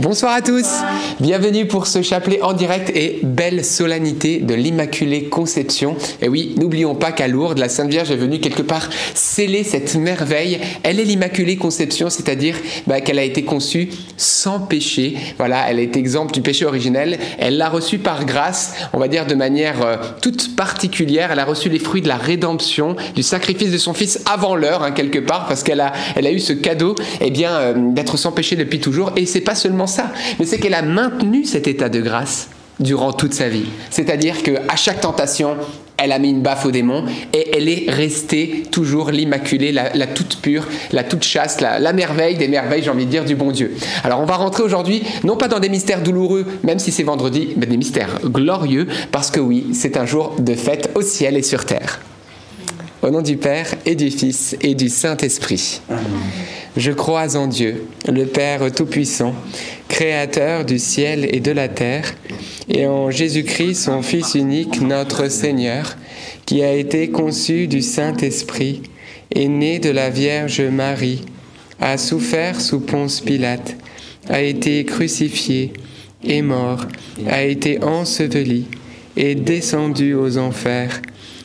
Bonsoir à tous, bienvenue pour ce chapelet en direct et belle solennité de l'Immaculée Conception. Et oui, n'oublions pas qu'à Lourdes, la Sainte Vierge est venue quelque part sceller cette merveille. Elle est l'Immaculée Conception, c'est-à-dire bah, qu'elle a été conçue sans péché. Voilà, elle est exemple du péché originel. Elle l'a reçue par grâce, on va dire de manière euh, toute particulière. Elle a reçu les fruits de la rédemption, du sacrifice de son Fils avant l'heure, hein, quelque part, parce qu'elle a, elle a eu ce cadeau eh bien, euh, d'être sans péché depuis toujours. Et c'est pas seulement ça, mais c'est qu'elle a maintenu cet état de grâce durant toute sa vie. C'est-à-dire qu'à chaque tentation, elle a mis une baffe au démon et elle est restée toujours l'immaculée, la, toute pure, la toute chaste, la, merveille des merveilles, j'ai envie de dire, du bon Dieu. Alors on va rentrer aujourd'hui, non pas dans des mystères douloureux, même si c'est vendredi, mais des mystères glorieux, parce que oui, c'est un jour de fête au ciel et sur terre. Au nom du Père et du Fils et du Saint-Esprit. Je crois en Dieu, le Père Tout-Puissant, Créateur du ciel et de la terre, et en Jésus-Christ, son Fils unique, notre Seigneur, qui a été conçu du Saint-Esprit, est né de la Vierge Marie, a souffert sous Ponce Pilate, a été crucifié, est mort, a été enseveli, est descendu aux enfers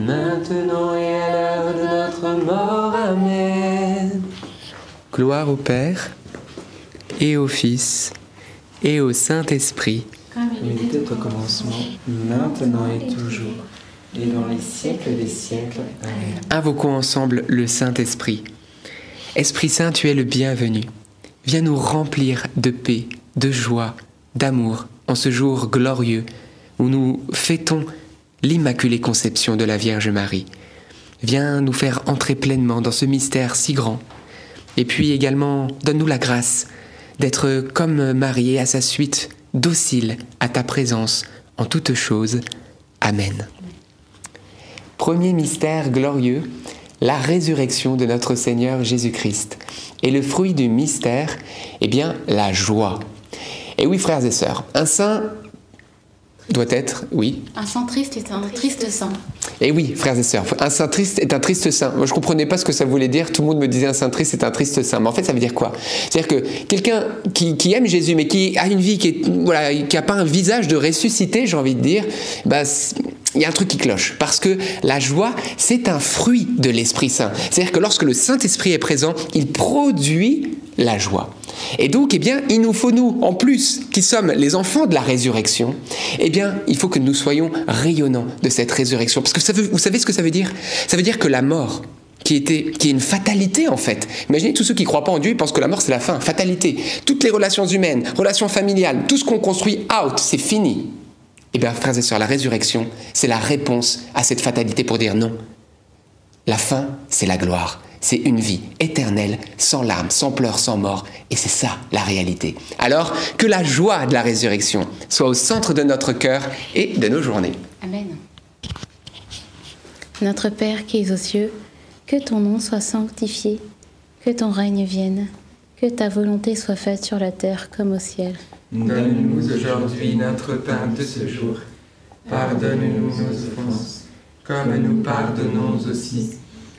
maintenant et à l'heure de notre mort. Amen. Gloire au Père, et au Fils, et au Saint-Esprit. Comme il était au commencement, maintenant et toujours, et dans les siècles des siècles. Amen. Invoquons ensemble le Saint-Esprit. Esprit Saint, tu es le bienvenu. Viens nous remplir de paix, de joie, d'amour en ce jour glorieux où nous fêtons l'Immaculée Conception de la Vierge Marie. Viens nous faire entrer pleinement dans ce mystère si grand. Et puis également, donne-nous la grâce d'être comme Marie et à sa suite, docile à ta présence en toutes choses. Amen. Premier mystère glorieux, la résurrection de notre Seigneur Jésus-Christ. Et le fruit du mystère, eh bien, la joie. Et oui, frères et sœurs, un saint doit être, oui. Un saint triste est un triste saint. Et eh oui, frères et sœurs, un saint triste est un triste saint. Moi, je comprenais pas ce que ça voulait dire. Tout le monde me disait un saint triste est un triste saint. Mais en fait, ça veut dire quoi? C'est-à-dire que quelqu'un qui, aime Jésus, mais qui a une vie qui est, voilà, qui a pas un visage de ressuscité, j'ai envie de dire, bah, il y a un truc qui cloche. Parce que la joie, c'est un fruit de l'Esprit Saint. C'est-à-dire que lorsque le Saint-Esprit est présent, il produit la joie. Et donc, eh bien, il nous faut, nous, en plus, qui sommes les enfants de la résurrection, eh bien, il faut que nous soyons rayonnants de cette résurrection. Parce que vous savez ce que ça veut dire? Ça veut dire que la mort, qui, était, qui est une fatalité en fait. Imaginez tous ceux qui ne croient pas en Dieu, ils pensent que la mort c'est la fin, fatalité. Toutes les relations humaines, relations familiales, tout ce qu'on construit out, c'est fini. Eh bien, frères et sœurs, la résurrection, c'est la réponse à cette fatalité pour dire non. La fin, c'est la gloire. C'est une vie éternelle, sans larmes, sans pleurs, sans mort. Et c'est ça la réalité. Alors, que la joie de la résurrection soit au centre de notre cœur et de nos journées. Amen. Notre Père qui es aux cieux, que ton nom soit sanctifié, que ton règne vienne, que ta volonté soit faite sur la terre comme au ciel. Donne-nous aujourd'hui notre pain de ce jour. Pardonne-nous nos offenses, comme nous pardonnons aussi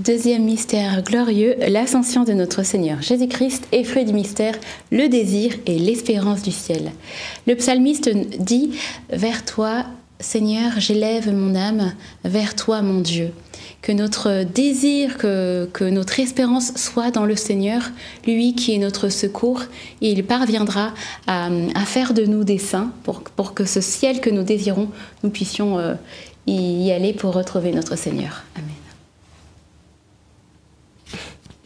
Deuxième mystère glorieux, l'ascension de notre Seigneur Jésus-Christ et fruit du mystère, le désir et l'espérance du ciel. Le psalmiste dit Vers toi, Seigneur, j'élève mon âme vers toi, mon Dieu. Que notre désir, que, notre espérance soit dans le Seigneur, lui qui est notre secours, et il parviendra à, faire de nous des saints pour, que ce ciel que nous désirons, nous puissions euh, y aller pour retrouver notre Seigneur.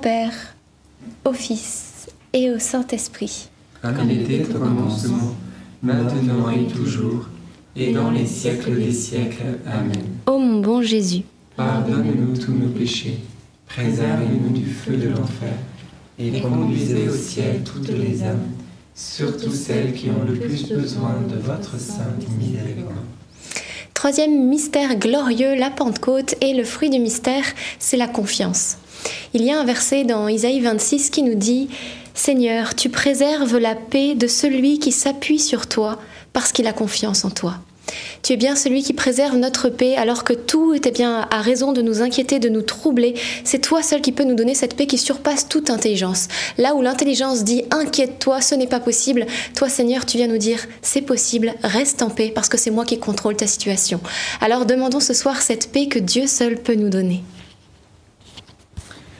Père, au Fils et au Saint-Esprit. Comme il était au commencement, maintenant et toujours, et dans les siècles des siècles. Amen. Ô mon bon Jésus, Pardonne-nous tous nos péchés, préservez-nous du feu de l'enfer, et conduisez au ciel toutes les âmes, surtout celles qui ont le plus besoin de votre sainte miséricorde. Troisième mystère glorieux, la Pentecôte, et le fruit du mystère, c'est la confiance. Il y a un verset dans Isaïe 26 qui nous dit Seigneur, tu préserves la paix de celui qui s'appuie sur toi parce qu'il a confiance en toi. Tu es bien celui qui préserve notre paix alors que tout était bien à raison de nous inquiéter, de nous troubler. C'est toi seul qui peux nous donner cette paix qui surpasse toute intelligence. Là où l'intelligence dit inquiète-toi, ce n'est pas possible, toi Seigneur, tu viens nous dire c'est possible, reste en paix parce que c'est moi qui contrôle ta situation. Alors demandons ce soir cette paix que Dieu seul peut nous donner.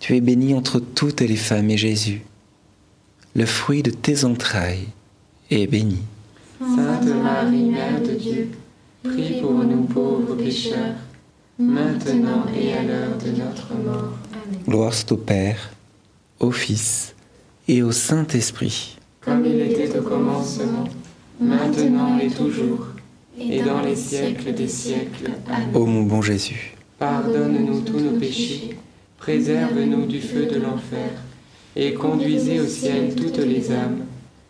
Tu es bénie entre toutes les femmes et Jésus, le fruit de tes entrailles, est béni. Sainte Marie, Mère de Dieu, prie pour nous pauvres pécheurs, maintenant et à l'heure de notre mort. Amen. Gloire soit au Père, au Fils et au Saint-Esprit. Comme il était au commencement, maintenant et toujours, et dans les siècles des siècles. Amen. Ô mon bon Jésus, Pardonne-nous tous nos péchés, préserve-nous du feu de l'enfer, et conduisez au ciel toutes les âmes,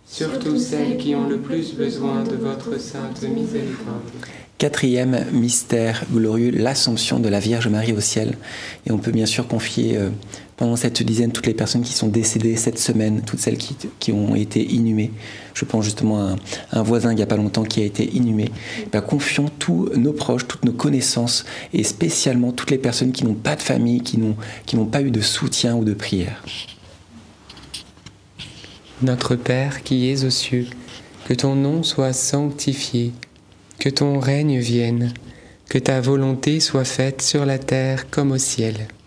surtout celles qui ont le plus besoin de votre sainte miséricorde. Quatrième mystère glorieux, l'assomption de la Vierge Marie au ciel. Et on peut bien sûr confier euh, pendant cette dizaine toutes les personnes qui sont décédées cette semaine, toutes celles qui, ont été inhumées. Je pense justement à un, voisin il n'y a pas longtemps qui a été inhumé. Ben, confions tous nos proches, toutes nos connaissances et spécialement toutes les personnes qui n'ont pas de famille, qui n'ont, qui n'ont pas eu de soutien ou de prière. Notre Père qui es aux cieux, que ton nom soit sanctifié, que ton règne vienne, que ta volonté soit faite sur la terre comme au ciel.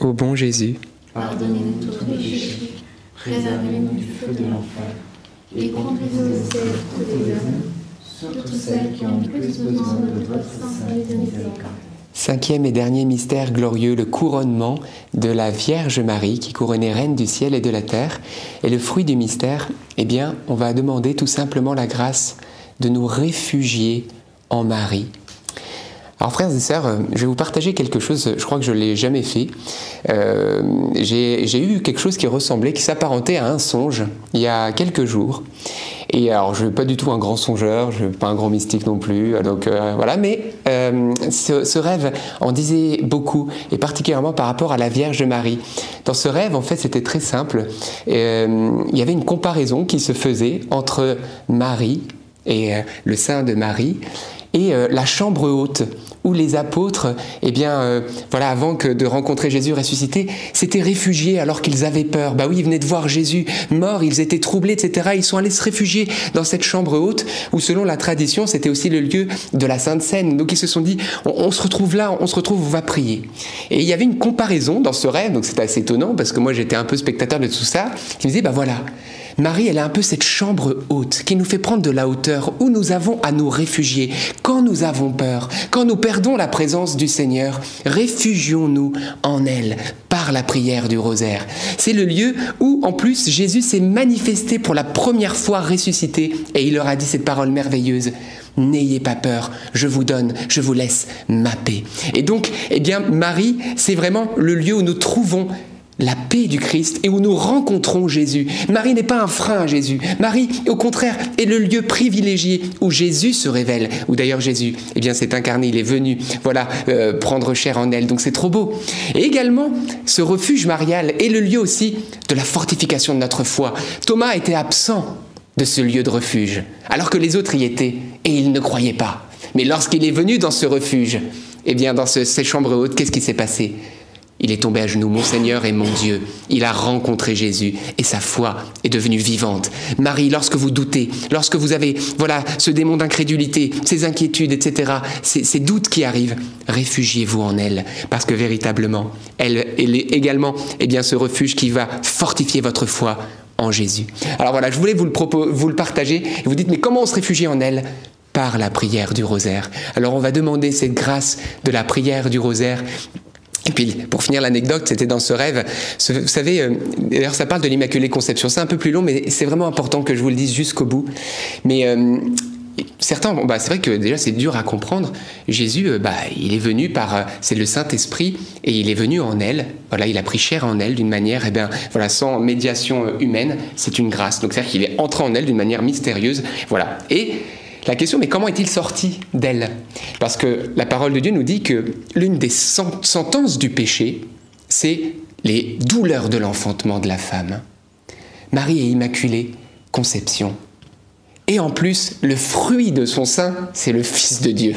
Ô bon Jésus, Pardonnez-nous tous nos péchés, préservez-nous du feu de l'enfer, et conduisez au ciel toutes les âmes, surtout celles qui ont le plus besoin de votre sainte miséricorde. Cinquième et dernier mystère glorieux, le couronnement de la Vierge Marie qui couronnait reine du ciel et de la terre. Et le fruit du mystère, eh bien, on va demander tout simplement la grâce de nous réfugier en Marie. Alors frères et sœurs, euh, je vais vous partager quelque chose, je crois que je ne l'ai jamais fait. Euh, J'ai eu quelque chose qui ressemblait, qui s'apparentait à un songe il y a quelques jours. Et alors, je ne suis pas du tout un grand songeur, je ne suis pas un grand mystique non plus, donc euh, voilà, mais ce, ce rêve en disait beaucoup, et particulièrement par rapport à la Vierge Marie. Dans ce rêve, en fait, c'était très simple. Il y avait une comparaison qui se faisait entre Marie et le sein de Marie et euh, la chambre haute où les apôtres, eh bien, euh, voilà, avant que de rencontrer Jésus ressuscité, s'étaient réfugiés alors qu'ils avaient peur. Bah oui, ils venaient de voir Jésus mort, ils étaient troublés, etc. Ils sont allés se réfugier dans cette chambre haute où, selon la tradition, c'était aussi le lieu de la Sainte Seine. Donc ils se sont dit, on, se retrouve là, on se retrouve, on va prier. Et il y avait une comparaison dans ce rêve, donc c'était assez étonnant parce que moi j'étais un peu spectateur de tout ça, qui me disait, bah voilà, Marie, elle a un peu cette chambre haute qui nous fait prendre de la hauteur où nous avons à nous réfugier quand nous avons peur, quand nous perdons la présence du Seigneur. Réfugions-nous en elle par la prière du rosaire. C'est le lieu où, en plus, Jésus s'est manifesté pour la première fois ressuscité et il leur a dit cette parole merveilleuse. N'ayez pas peur, je vous donne, je vous laisse ma paix. Et donc, eh bien, Marie, c'est vraiment le lieu où nous trouvons la paix du Christ et où nous rencontrons Jésus. Marie n'est pas un frein à Jésus. Marie, au contraire, est le lieu privilégié où Jésus se révèle. Où d'ailleurs Jésus, eh bien, s'est incarné, il est venu, voilà, euh, prendre chair en elle. Donc c'est trop beau. Et également, ce refuge marial est le lieu aussi de la fortification de notre foi. Thomas était absent de ce lieu de refuge, alors que les autres y étaient et il ne croyait pas. Mais lorsqu'il est venu dans ce refuge, eh bien, dans ce, ces chambres hautes, qu'est-ce qui s'est passé? Il est tombé à genoux, mon Seigneur et mon Dieu. Il a rencontré Jésus et sa foi est devenue vivante. Marie, lorsque vous doutez, lorsque vous avez voilà ce démon d'incrédulité, ces inquiétudes, etc., ces, doutes qui arrivent, réfugiez-vous en elle, parce que véritablement, elle, est également eh bien, ce refuge qui va fortifier votre foi en Jésus. Alors voilà, je voulais vous le, vous le partager vous dites, mais comment on se réfugie en elle? Par la prière du rosaire. Alors on va demander cette grâce de la prière du rosaire et puis, pour finir l'anecdote, c'était dans ce rêve. Vous savez, euh, d'ailleurs, ça parle de l'Immaculée Conception. C'est un peu plus long, mais c'est vraiment important que je vous le dise jusqu'au bout. Mais euh, certains, bah, c'est vrai que déjà, c'est dur à comprendre. Jésus, euh, bah, il est venu par, c'est le Saint-Esprit, et il est venu en elle. Voilà, il a pris chair en elle d'une manière, eh bien, voilà, sans médiation humaine. C'est une grâce. Donc, c'est-à-dire qu'il est entré en elle d'une manière mystérieuse. Voilà. Et la question, mais comment est-il sorti d'elle? Parce que la parole de Dieu nous dit que l'une des sentences du péché, c'est les douleurs de l'enfantement de la femme. Marie est immaculée, conception. Et en plus, le fruit de son sein, c'est le Fils de Dieu.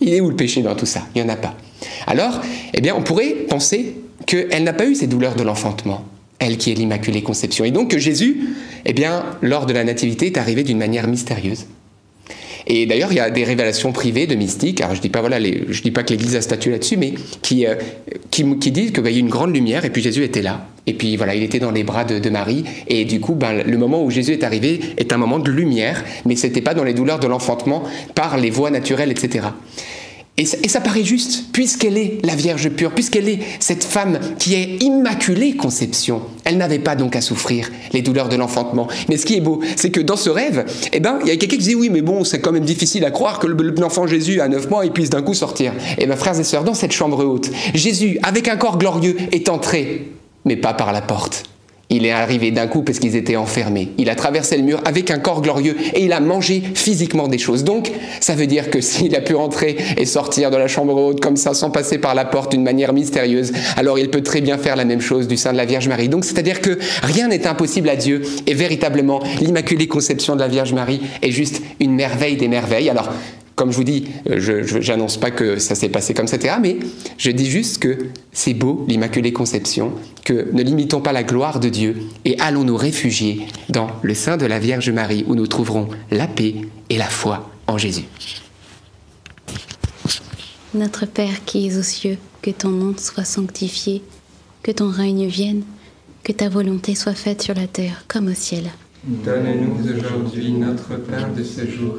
Il est où le péché dans tout ça? Il n'y en a pas. Alors, eh bien, on pourrait penser qu'elle n'a pas eu ces douleurs de l'enfantement, elle qui est l'Immaculée Conception. Et donc que Jésus, eh bien, lors de la Nativité, est arrivé d'une manière mystérieuse. Et d'ailleurs, il y a des révélations privées de mystiques. Alors, je dis pas voilà, je dis pas que l'Église a statué là-dessus, mais qui, euh, qui, disent qu'il bah, y a une grande lumière et puis Jésus était là. Et puis voilà, il était dans les bras de, Marie. Et du coup, ben, le moment où Jésus est arrivé est un moment de lumière, mais c'était pas dans les douleurs de l'enfantement par les voies naturelles, etc. Et ça, paraît juste, puisqu'elle est la Vierge pure, puisqu'elle est cette femme qui est immaculée conception. Elle n'avait pas donc à souffrir les douleurs de l'enfantement. Mais ce qui est beau, c'est que dans ce rêve, eh ben, il y a quelqu'un qui dit oui, mais bon, c'est quand même difficile à croire que l'enfant Jésus à 9 mois, il puisse d'un coup sortir. Et eh bien, frères et sœurs, dans cette chambre haute, Jésus, avec un corps glorieux, est entré, mais pas par la porte. Il est arrivé d'un coup parce qu'ils étaient enfermés. Il a traversé le mur avec un corps glorieux et il a mangé physiquement des choses. Donc, ça veut dire que s'il a pu rentrer et sortir de la chambre haute comme ça sans passer par la porte d'une manière mystérieuse, alors il peut très bien faire la même chose du sein de la Vierge Marie. Donc, c'est-à-dire que rien n'est impossible à Dieu et véritablement, l'Immaculée Conception de la Vierge Marie est juste une merveille des merveilles. Alors, comme je vous dis, euh, je n'annonce pas que ça s'est passé comme ça, etc., mais je dis juste que c'est beau, l'Immaculée Conception, que ne limitons pas la gloire de Dieu et allons nous réfugier dans le sein de la Vierge Marie où nous trouverons la paix et la foi en Jésus. Notre Père qui es aux cieux, que ton nom soit sanctifié, que ton règne vienne, que ta volonté soit faite sur la terre comme au ciel. Donne-nous aujourd'hui notre pain de ce jour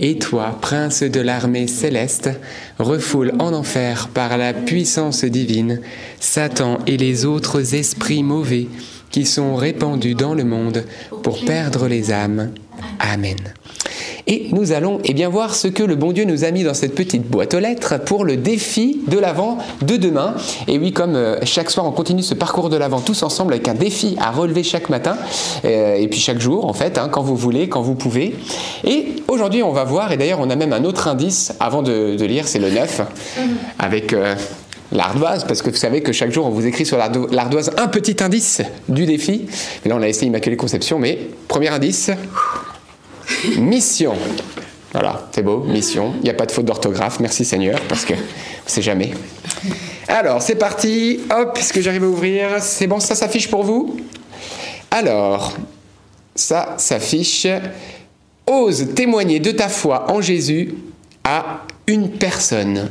Et toi, prince de l'armée céleste, refoule en enfer par la puissance divine Satan et les autres esprits mauvais qui sont répandus dans le monde pour perdre les âmes. Amen. Et nous allons eh bien, voir ce que le bon Dieu nous a mis dans cette petite boîte aux lettres pour le défi de l'Avent de demain. Et oui, comme euh, chaque soir, on continue ce parcours de l'Avent tous ensemble avec un défi à relever chaque matin, euh, et puis chaque jour, en fait, hein, quand vous voulez, quand vous pouvez. Et aujourd'hui, on va voir, et d'ailleurs, on a même un autre indice avant de, de lire, c'est le 9, avec... euh, L'ardoise, parce que vous savez que chaque jour on vous écrit sur l'ardo- l'ardoise un petit indice du défi. Et là on a essayé Immaculée Conception, mais premier indice, mission. Voilà, c'est beau, mission. Il n'y a pas de faute d'orthographe, merci Seigneur, parce que on sait jamais. Alors, c'est parti. Hop, est-ce que j'arrive à ouvrir? C'est bon, ça s'affiche pour vous? Alors, ça s'affiche. Ose témoigner de ta foi en Jésus à une personne.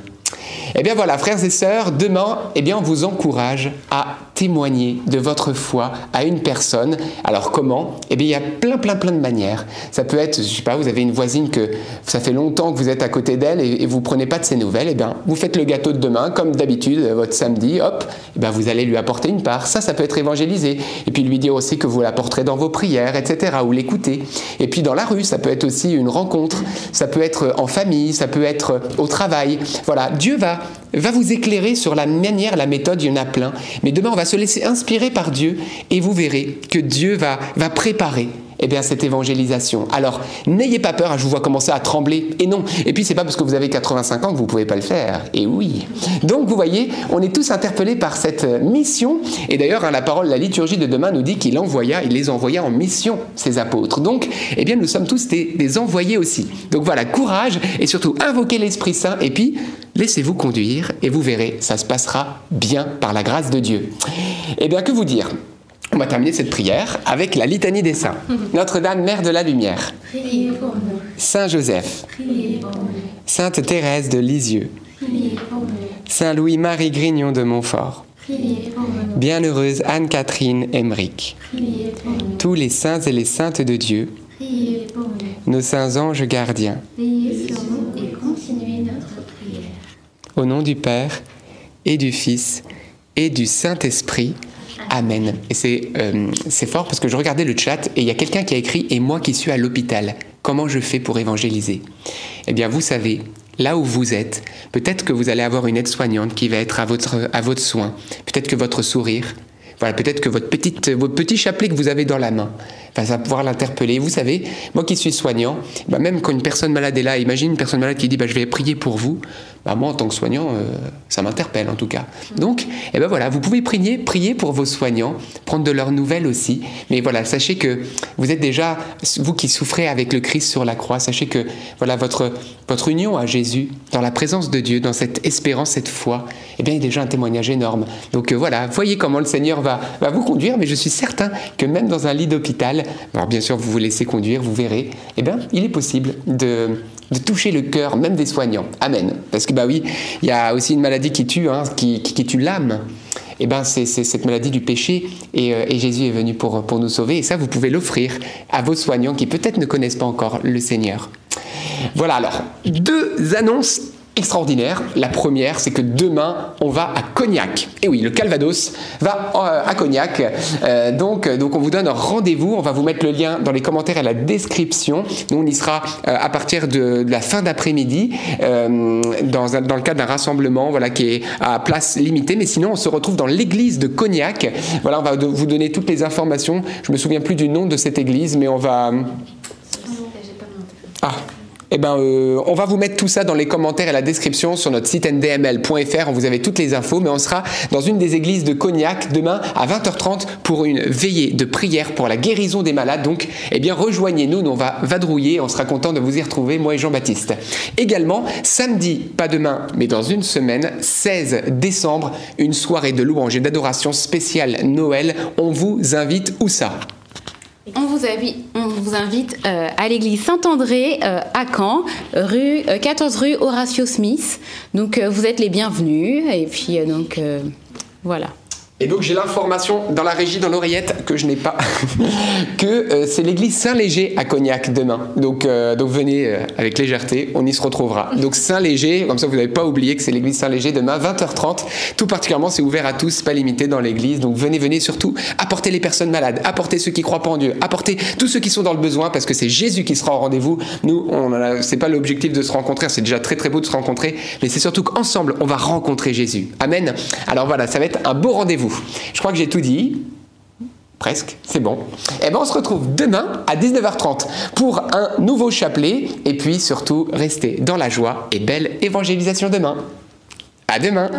Eh bien voilà, frères et sœurs, demain, eh bien, on vous encourage à témoigner de votre foi à une personne. Alors comment? Eh bien, il y a plein, plein, plein de manières. Ça peut être, je sais pas, vous avez une voisine que ça fait longtemps que vous êtes à côté d'elle et, et vous prenez pas de ses nouvelles. Eh bien, vous faites le gâteau de demain, comme d'habitude, votre samedi, hop, eh bien, vous allez lui apporter une part. Ça, ça peut être évangélisé. Et puis lui dire aussi que vous l'apporterez dans vos prières, etc., ou l'écouter. Et puis dans la rue, ça peut être aussi une rencontre. Ça peut être en famille, ça peut être au travail. Voilà, Dieu va, va vous éclairer sur la manière, la méthode, il y en a plein. Mais demain, on va se laisser inspirer par Dieu et vous verrez que Dieu va, va préparer eh bien, cette évangélisation. Alors, n'ayez pas peur, je vous vois commencer à trembler. Et non. Et puis, c'est pas parce que vous avez 85 ans que vous pouvez pas le faire. Et oui. Donc, vous voyez, on est tous interpellés par cette mission. Et d'ailleurs, hein, la parole, la liturgie de demain nous dit qu'il envoya, il les envoya en mission, ces apôtres. Donc, eh bien, nous sommes tous des, des envoyés aussi. Donc, voilà, courage et surtout invoquez l'Esprit Saint. Et puis, laissez-vous conduire et vous verrez, ça se passera bien par la grâce de Dieu. Eh bien, que vous dire? On va terminer cette prière avec la litanie des saints. Notre-Dame, Mère de la Lumière. Priez pour nous. Saint Joseph. Priez pour nous. Sainte Thérèse de Lisieux. Priez pour nous. Saint Louis-Marie Grignon de Montfort. Priez pour nous. Bienheureuse Anne-Catherine Emmerich. Priez pour nous. Tous les saints et les saintes de Dieu. Priez pour nous. Nos saints anges gardiens. Veillez sur nous et continuez notre prière. Au nom du Père et du Fils et du Saint-Esprit. Amen. Et c'est euh, c'est fort parce que je regardais le chat et il y a quelqu'un qui a écrit Et moi qui suis à l'hôpital, comment je fais pour évangéliser? Eh bien, vous savez, là où vous êtes, peut-être que vous allez avoir une aide-soignante qui va être à votre, à votre soin. Peut-être que votre sourire, voilà, peut-être que votre, petite, votre petit chapelet que vous avez dans la main va ça va pouvoir l'interpeller. Vous savez, moi qui suis soignant, bah, même quand une personne malade est là, imagine une personne malade qui dit bah, Je vais prier pour vous. Bah, moi, en tant que soignant, euh, ça m'interpelle en tout cas. Donc, eh ben voilà, vous pouvez prier, prier pour vos soignants, prendre de leurs nouvelles aussi. Mais voilà, sachez que vous êtes déjà, vous qui souffrez avec le Christ sur la croix, sachez que voilà votre, votre union à Jésus, dans la présence de Dieu, dans cette espérance, cette foi, eh bien, a déjà un témoignage énorme. Donc euh, voilà, voyez comment le Seigneur va, va vous conduire, mais je suis certain que même dans un lit d'hôpital, alors bien sûr, vous vous laissez conduire, vous verrez, eh bien, il est possible de, toucher le cœur même des soignants. Amen. Parce que, bah oui, il y a aussi une maladie qui tue, hein, qui, tue l'âme. Eh ben, c'est cette maladie du péché et, euh, Jésus est venu pour nous sauver. Et ça, vous pouvez l'offrir à vos soignants qui peut-être ne connaissent pas encore le Seigneur. Voilà alors, deux annonces extraordinaires. La première, c'est que demain, on va à Cognac. Et oui, le Calvados va euh, à Cognac. Euh, donc, donc, on vous donne rendez-vous. On va vous mettre le lien dans les commentaires et la description. Nous, on y sera euh, à partir de, de la fin d'après-midi euh, dans, dans le cadre d'un rassemblement voilà, qui est à place limitée. Mais sinon, on se retrouve dans l'église de Cognac. Voilà, on va vous donner toutes les informations. Je me souviens plus du nom de cette église, mais on va... Ah. Eh ben, euh, on va vous mettre tout ça dans les commentaires et la description sur notre site ndml.fr. Vous avez toutes les infos, mais on sera dans une des églises de Cognac demain à 20h30 pour une veillée de prière pour la guérison des malades. Donc, eh bien, rejoignez-nous. Nous, on va vadrouiller. On sera content de vous y retrouver, moi et Jean-Baptiste. Également, samedi, pas demain, mais dans une semaine, 16 décembre, une soirée de louange et d'adoration spéciale Noël. On vous invite où ça? On vous invite, euh, à l'église Saint-André euh, à Caen, rue, euh, 14 rue Horatio Smith. Donc euh, vous êtes les bienvenus et puis euh, donc euh, voilà. Et donc j'ai l'information dans la régie, dans l'oreillette, que je n'ai pas, que euh, c'est l'église Saint-Léger à Cognac demain. Donc, euh, donc venez euh, avec légèreté, on y se retrouvera. Donc Saint-Léger, comme ça vous n'avez pas oublié que c'est l'église Saint-Léger demain, 20h30. Tout particulièrement, c'est ouvert à tous, pas limité dans l'église. Donc venez, venez surtout apporter les personnes malades, apporter ceux qui croient pas en Dieu, apporter tous ceux qui sont dans le besoin, parce que c'est Jésus qui sera au rendez-vous. Nous, a- c'est pas l'objectif de se rencontrer, c'est déjà très très beau de se rencontrer, mais c'est surtout qu'ensemble, on va rencontrer Jésus. Amen. Alors voilà, ça va être un beau rendez-vous. Je crois que j'ai tout dit. Presque, c'est bon. Et ben on se retrouve demain à 19h30 pour un nouveau chapelet et puis surtout restez dans la joie et belle évangélisation demain. À demain.